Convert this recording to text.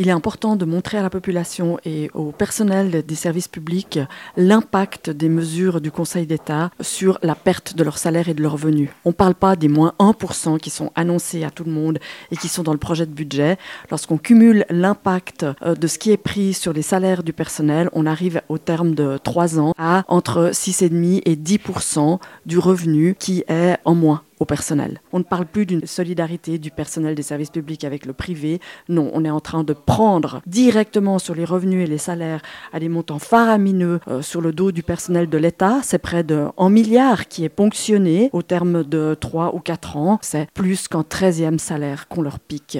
Il est important de montrer à la population et au personnel des services publics l'impact des mesures du Conseil d'État sur la perte de leur salaire et de leurs revenus. On ne parle pas des moins 1% qui sont annoncés à tout le monde et qui sont dans le projet de budget. Lorsqu'on cumule l'impact euh, de ce qui est pris sur les salaires du personnel, on arrive au terme de trois ans à entre 6,5 et 10% du revenu qui est en moins au personnel. On ne parle plus d'une solidarité du personnel des services publics avec le privé. Non, on est en train de prendre directement sur les revenus et les salaires à des montants faramineux euh, sur le dos du personnel de l'État. C'est près de 1 milliard qui est ponctionné au terme de 3 ou 4 ans. C'est plus qu'un 13e salaire qu'on leur pique.